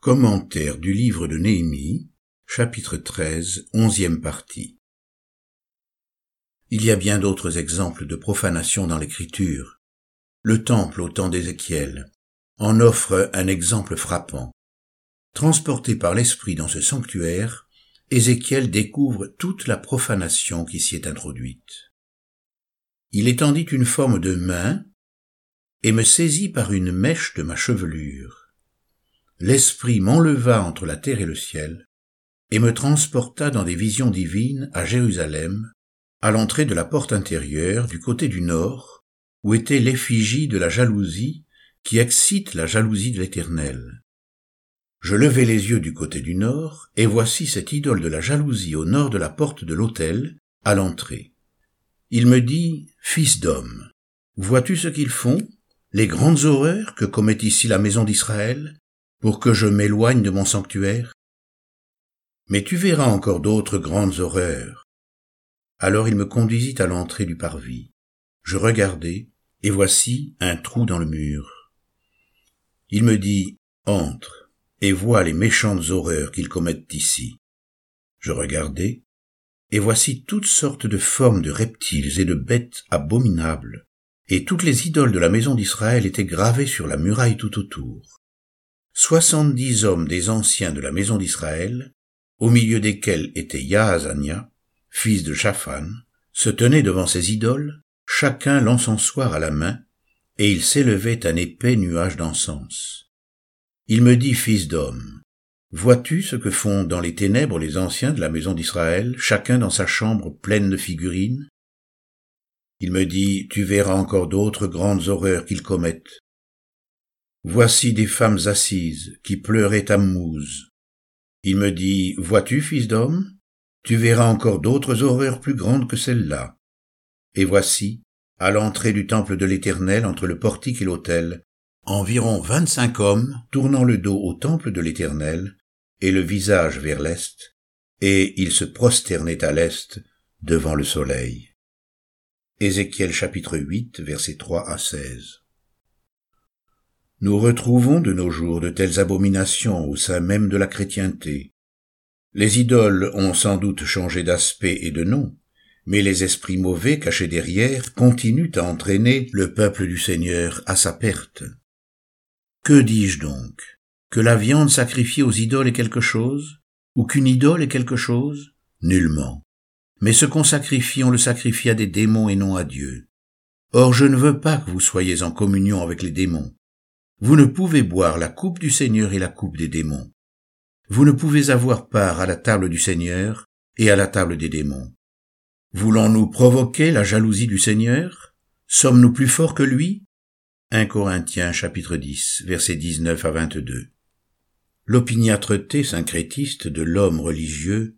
Commentaire du livre de Néhémie, chapitre 13, onzième partie. Il y a bien d'autres exemples de profanation dans l'écriture. Le temple au temps d'Ézéchiel en offre un exemple frappant. Transporté par l'esprit dans ce sanctuaire, Ézéchiel découvre toute la profanation qui s'y est introduite. Il étendit une forme de main et me saisit par une mèche de ma chevelure. L'esprit m'enleva entre la terre et le ciel, et me transporta dans des visions divines à Jérusalem, à l'entrée de la porte intérieure du côté du nord, où était l'effigie de la jalousie qui excite la jalousie de l'Éternel. Je levai les yeux du côté du nord, et voici cette idole de la jalousie au nord de la porte de l'autel, à l'entrée. Il me dit, Fils d'homme, vois-tu ce qu'ils font, les grandes horreurs que commet ici la maison d'Israël, pour que je m'éloigne de mon sanctuaire Mais tu verras encore d'autres grandes horreurs. Alors il me conduisit à l'entrée du parvis. Je regardai, et voici un trou dans le mur. Il me dit, Entre, et vois les méchantes horreurs qu'ils commettent ici. Je regardai, et voici toutes sortes de formes de reptiles et de bêtes abominables, et toutes les idoles de la maison d'Israël étaient gravées sur la muraille tout autour. Soixante-dix hommes des anciens de la maison d'Israël, au milieu desquels était Yaazania, fils de Shaphan, se tenaient devant ces idoles, chacun l'encensoir à la main, et il s'élevait un épais nuage d'encens. Il me dit, fils d'homme, vois-tu ce que font dans les ténèbres les anciens de la maison d'Israël, chacun dans sa chambre pleine de figurines? Il me dit, tu verras encore d'autres grandes horreurs qu'ils commettent. Voici des femmes assises qui pleuraient Tammuz. Il me dit, vois-tu, fils d'homme, tu verras encore d'autres horreurs plus grandes que celles-là. Et voici, à l'entrée du temple de l'Éternel entre le portique et l'autel, environ vingt-cinq hommes tournant le dos au temple de l'Éternel et le visage vers l'est, et ils se prosternaient à l'est devant le soleil. Ézéchiel chapitre 8 versets 3 à 16. Nous retrouvons de nos jours de telles abominations au sein même de la chrétienté. Les idoles ont sans doute changé d'aspect et de nom, mais les esprits mauvais cachés derrière continuent à entraîner le peuple du Seigneur à sa perte. Que dis-je donc? Que la viande sacrifiée aux idoles est quelque chose? Ou qu'une idole est quelque chose? Nullement. Mais ce qu'on sacrifie, on le sacrifie à des démons et non à Dieu. Or je ne veux pas que vous soyez en communion avec les démons. Vous ne pouvez boire la coupe du Seigneur et la coupe des démons. Vous ne pouvez avoir part à la table du Seigneur et à la table des démons. Voulons-nous provoquer la jalousie du Seigneur? Sommes-nous plus forts que lui? 1 Corinthiens chapitre 10 versets 19 à 22 L'opiniâtreté syncrétiste de l'homme religieux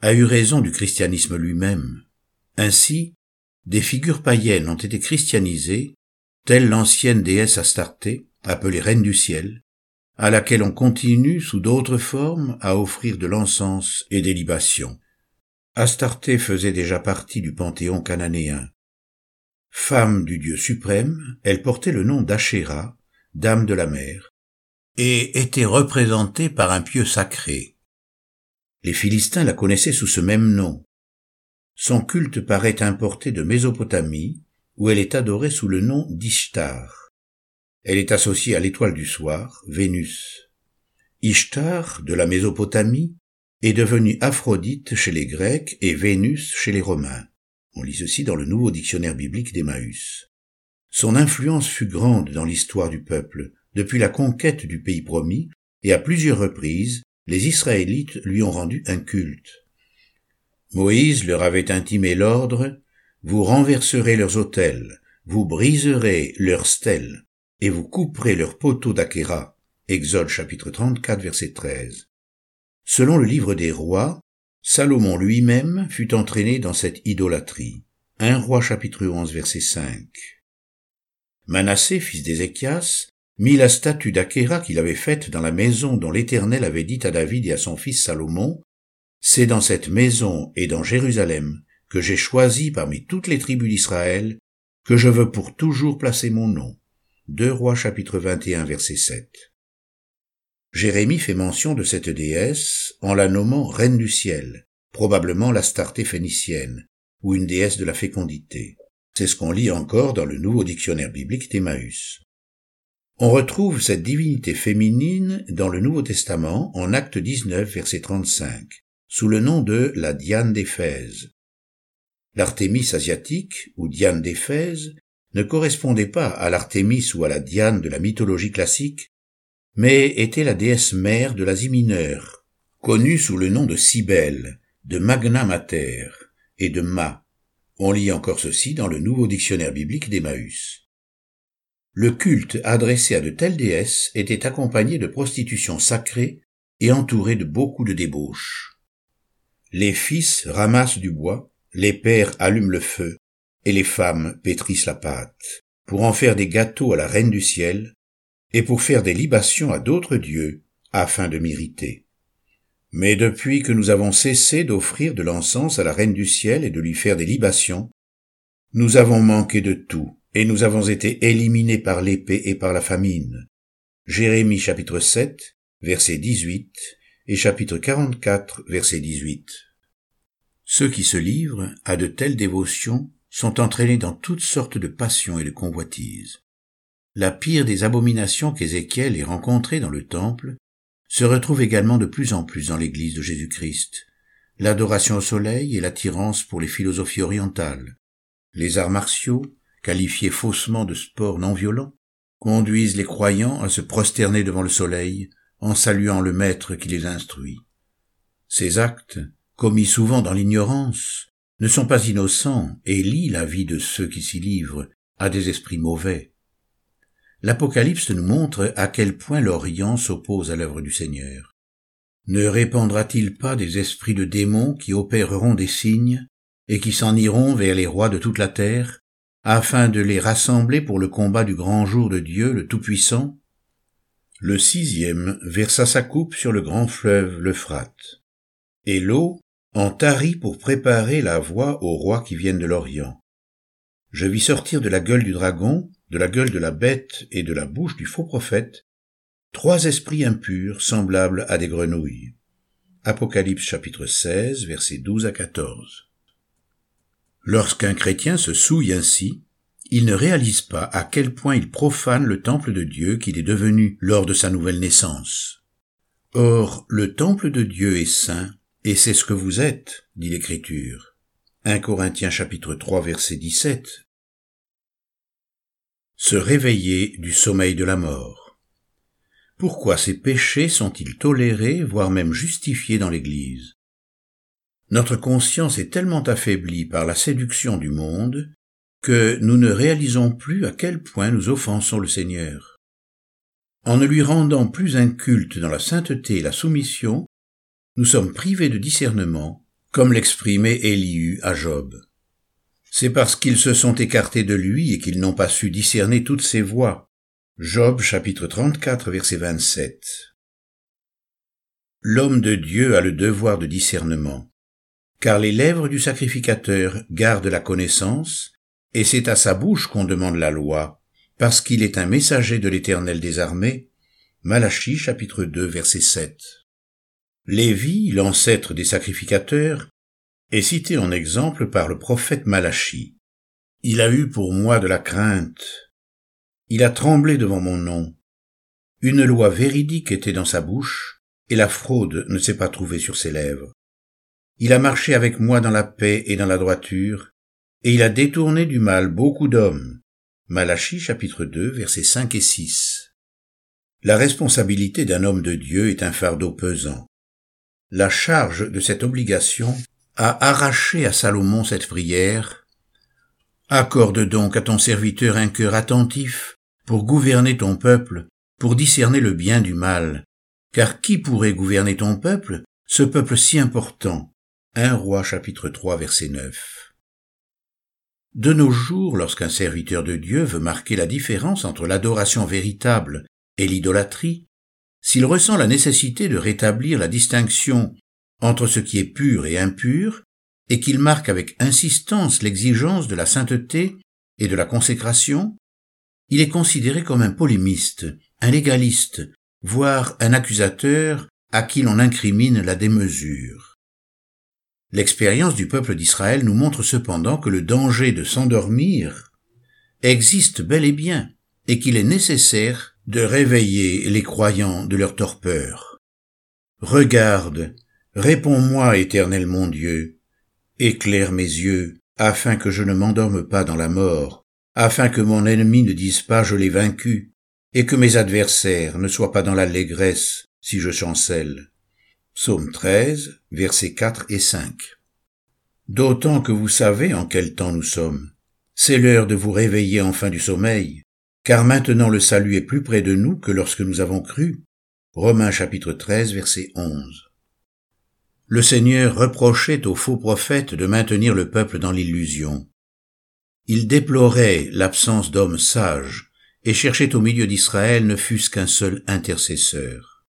a eu raison du christianisme lui-même. Ainsi, des figures païennes ont été christianisées, telle l'ancienne déesse Astarté, appelée reine du ciel, à laquelle on continue sous d'autres formes à offrir de l'encens et des libations. Astarté faisait déjà partie du panthéon cananéen. Femme du Dieu suprême, elle portait le nom d'Achéra, dame de la mer, et était représentée par un pieu sacré, les Philistins la connaissaient sous ce même nom. Son culte paraît importé de Mésopotamie, où elle est adorée sous le nom d'Ishtar. Elle est associée à l'étoile du soir, Vénus. Ishtar, de la Mésopotamie, est devenue Aphrodite chez les Grecs et Vénus chez les Romains. On lit ceci dans le nouveau dictionnaire biblique d'Emmaüs. Son influence fut grande dans l'histoire du peuple, depuis la conquête du pays promis, et à plusieurs reprises, les Israélites lui ont rendu un culte. Moïse leur avait intimé l'ordre, vous renverserez leurs autels, vous briserez leurs stèles, et vous couperez leurs poteaux d'Akéra. Exode chapitre 34 verset 13. Selon le livre des rois, Salomon lui-même fut entraîné dans cette idolâtrie. Un roi chapitre 11 verset 5. Manassé, fils d'Ézéchias, mit la statue d'Akéra qu'il avait faite dans la maison dont l'Éternel avait dit à David et à son fils Salomon, C'est dans cette maison et dans Jérusalem que j'ai choisi parmi toutes les tribus d'Israël que je veux pour toujours placer mon nom. Deux Rois chapitre 21 verset 7. Jérémie fait mention de cette déesse en la nommant reine du ciel, probablement l'Astarté phénicienne, ou une déesse de la fécondité. C'est ce qu'on lit encore dans le nouveau dictionnaire biblique d'Emmaüs. On retrouve cette divinité féminine dans le Nouveau Testament en Acte 19, verset 35, sous le nom de la Diane d'Éphèse. L'Artémis asiatique, ou Diane d'Éphèse, ne correspondait pas à l'Artémis ou à la Diane de la mythologie classique, mais était la déesse mère de l'Asie mineure, connue sous le nom de Cybèle, de Magna Mater et de Ma. On lit encore ceci dans le nouveau dictionnaire biblique d'Emmaüs. Le culte adressé à de telles déesses était accompagné de prostitution sacrée et entouré de beaucoup de débauches. Les fils ramassent du bois, les pères allument le feu, et les femmes pétrissent la pâte, pour en faire des gâteaux à la reine du ciel, et pour faire des libations à d'autres dieux, afin de m'irriter. Mais depuis que nous avons cessé d'offrir de l'encens à la reine du ciel et de lui faire des libations, nous avons manqué de tout, et nous avons été éliminés par l'épée et par la famine. Jérémie chapitre 7, verset 18 et chapitre 44, verset 18. Ceux qui se livrent à de telles dévotions sont entraînés dans toutes sortes de passions et de convoitises. La pire des abominations qu'Ézéchiel ait rencontrées dans le temple se retrouve également de plus en plus dans l'église de Jésus-Christ. L'adoration au soleil et l'attirance pour les philosophies orientales, les arts martiaux, qualifiés faussement de sport non violent, conduisent les croyants à se prosterner devant le soleil en saluant le maître qui les instruit. Ces actes, commis souvent dans l'ignorance, ne sont pas innocents et lient la vie de ceux qui s'y livrent à des esprits mauvais. L'Apocalypse nous montre à quel point l'Orient s'oppose à l'œuvre du Seigneur. Ne répandra-t-il pas des esprits de démons qui opéreront des signes et qui s'en iront vers les rois de toute la terre afin de les rassembler pour le combat du grand jour de Dieu le Tout-Puissant, le sixième versa sa coupe sur le grand fleuve l'Euphrate, et l'eau en tarit pour préparer la voie aux rois qui viennent de l'Orient. Je vis sortir de la gueule du dragon, de la gueule de la bête et de la bouche du faux prophète, trois esprits impurs semblables à des grenouilles. Apocalypse chapitre 16, versets 12 à 14. Lorsqu'un chrétien se souille ainsi, il ne réalise pas à quel point il profane le temple de Dieu qu'il est devenu lors de sa nouvelle naissance. Or, le temple de Dieu est saint, et c'est ce que vous êtes, dit l'Écriture. 1 Corinthiens chapitre 3 verset 17. Se réveiller du sommeil de la mort. Pourquoi ces péchés sont-ils tolérés, voire même justifiés dans l'Église? Notre conscience est tellement affaiblie par la séduction du monde que nous ne réalisons plus à quel point nous offensons le Seigneur. En ne lui rendant plus un culte dans la sainteté et la soumission, nous sommes privés de discernement, comme l'exprimait Élihu à Job. C'est parce qu'ils se sont écartés de lui et qu'ils n'ont pas su discerner toutes ses voies. Job chapitre 34 verset 27. L'homme de Dieu a le devoir de discernement car les lèvres du sacrificateur gardent la connaissance, et c'est à sa bouche qu'on demande la loi, parce qu'il est un messager de l'Éternel des armées. Malachie chapitre 2 verset 7. Lévi, l'ancêtre des sacrificateurs, est cité en exemple par le prophète Malachie. Il a eu pour moi de la crainte. Il a tremblé devant mon nom. Une loi véridique était dans sa bouche, et la fraude ne s'est pas trouvée sur ses lèvres. Il a marché avec moi dans la paix et dans la droiture, et il a détourné du mal beaucoup d'hommes. Malachie chapitre 2 versets 5 et 6. La responsabilité d'un homme de Dieu est un fardeau pesant. La charge de cette obligation a arraché à Salomon cette prière. Accorde donc à ton serviteur un cœur attentif pour gouverner ton peuple, pour discerner le bien du mal. Car qui pourrait gouverner ton peuple, ce peuple si important? 1 roi chapitre 3 verset 9. De nos jours, lorsqu'un serviteur de Dieu veut marquer la différence entre l'adoration véritable et l'idolâtrie, s'il ressent la nécessité de rétablir la distinction entre ce qui est pur et impur, et qu'il marque avec insistance l'exigence de la sainteté et de la consécration, il est considéré comme un polémiste, un légaliste, voire un accusateur à qui l'on incrimine la démesure. L'expérience du peuple d'Israël nous montre cependant que le danger de s'endormir existe bel et bien, et qu'il est nécessaire de réveiller les croyants de leur torpeur. Regarde, réponds-moi, éternel mon Dieu, éclaire mes yeux, afin que je ne m'endorme pas dans la mort, afin que mon ennemi ne dise pas je l'ai vaincu, et que mes adversaires ne soient pas dans l'allégresse si je chancelle. Psaume 13, versets 4 et 5. D'autant que vous savez en quel temps nous sommes. C'est l'heure de vous réveiller enfin du sommeil, car maintenant le salut est plus près de nous que lorsque nous avons cru. Romains chapitre 13, verset 11. Le Seigneur reprochait aux faux prophètes de maintenir le peuple dans l'illusion. Il déplorait l'absence d'hommes sages et cherchait au milieu d'Israël ne fût-ce qu'un seul intercesseur.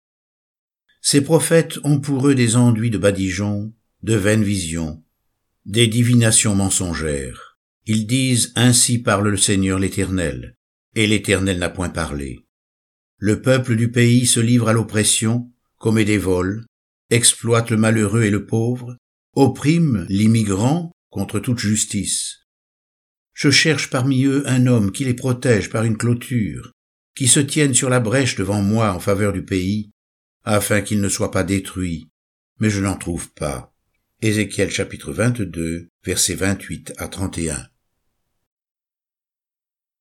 Ces prophètes ont pour eux des enduits de badigeons, de vaines visions, des divinations mensongères. Ils disent Ainsi parle le Seigneur l'Éternel, et l'Éternel n'a point parlé. Le peuple du pays se livre à l'oppression, commet des vols, exploite le malheureux et le pauvre, opprime l'immigrant contre toute justice. Je cherche parmi eux un homme qui les protège par une clôture, qui se tienne sur la brèche devant moi en faveur du pays, afin qu'il ne soit pas détruit, mais je n'en trouve pas. Ézéchiel chapitre 22, versets 28 à 31.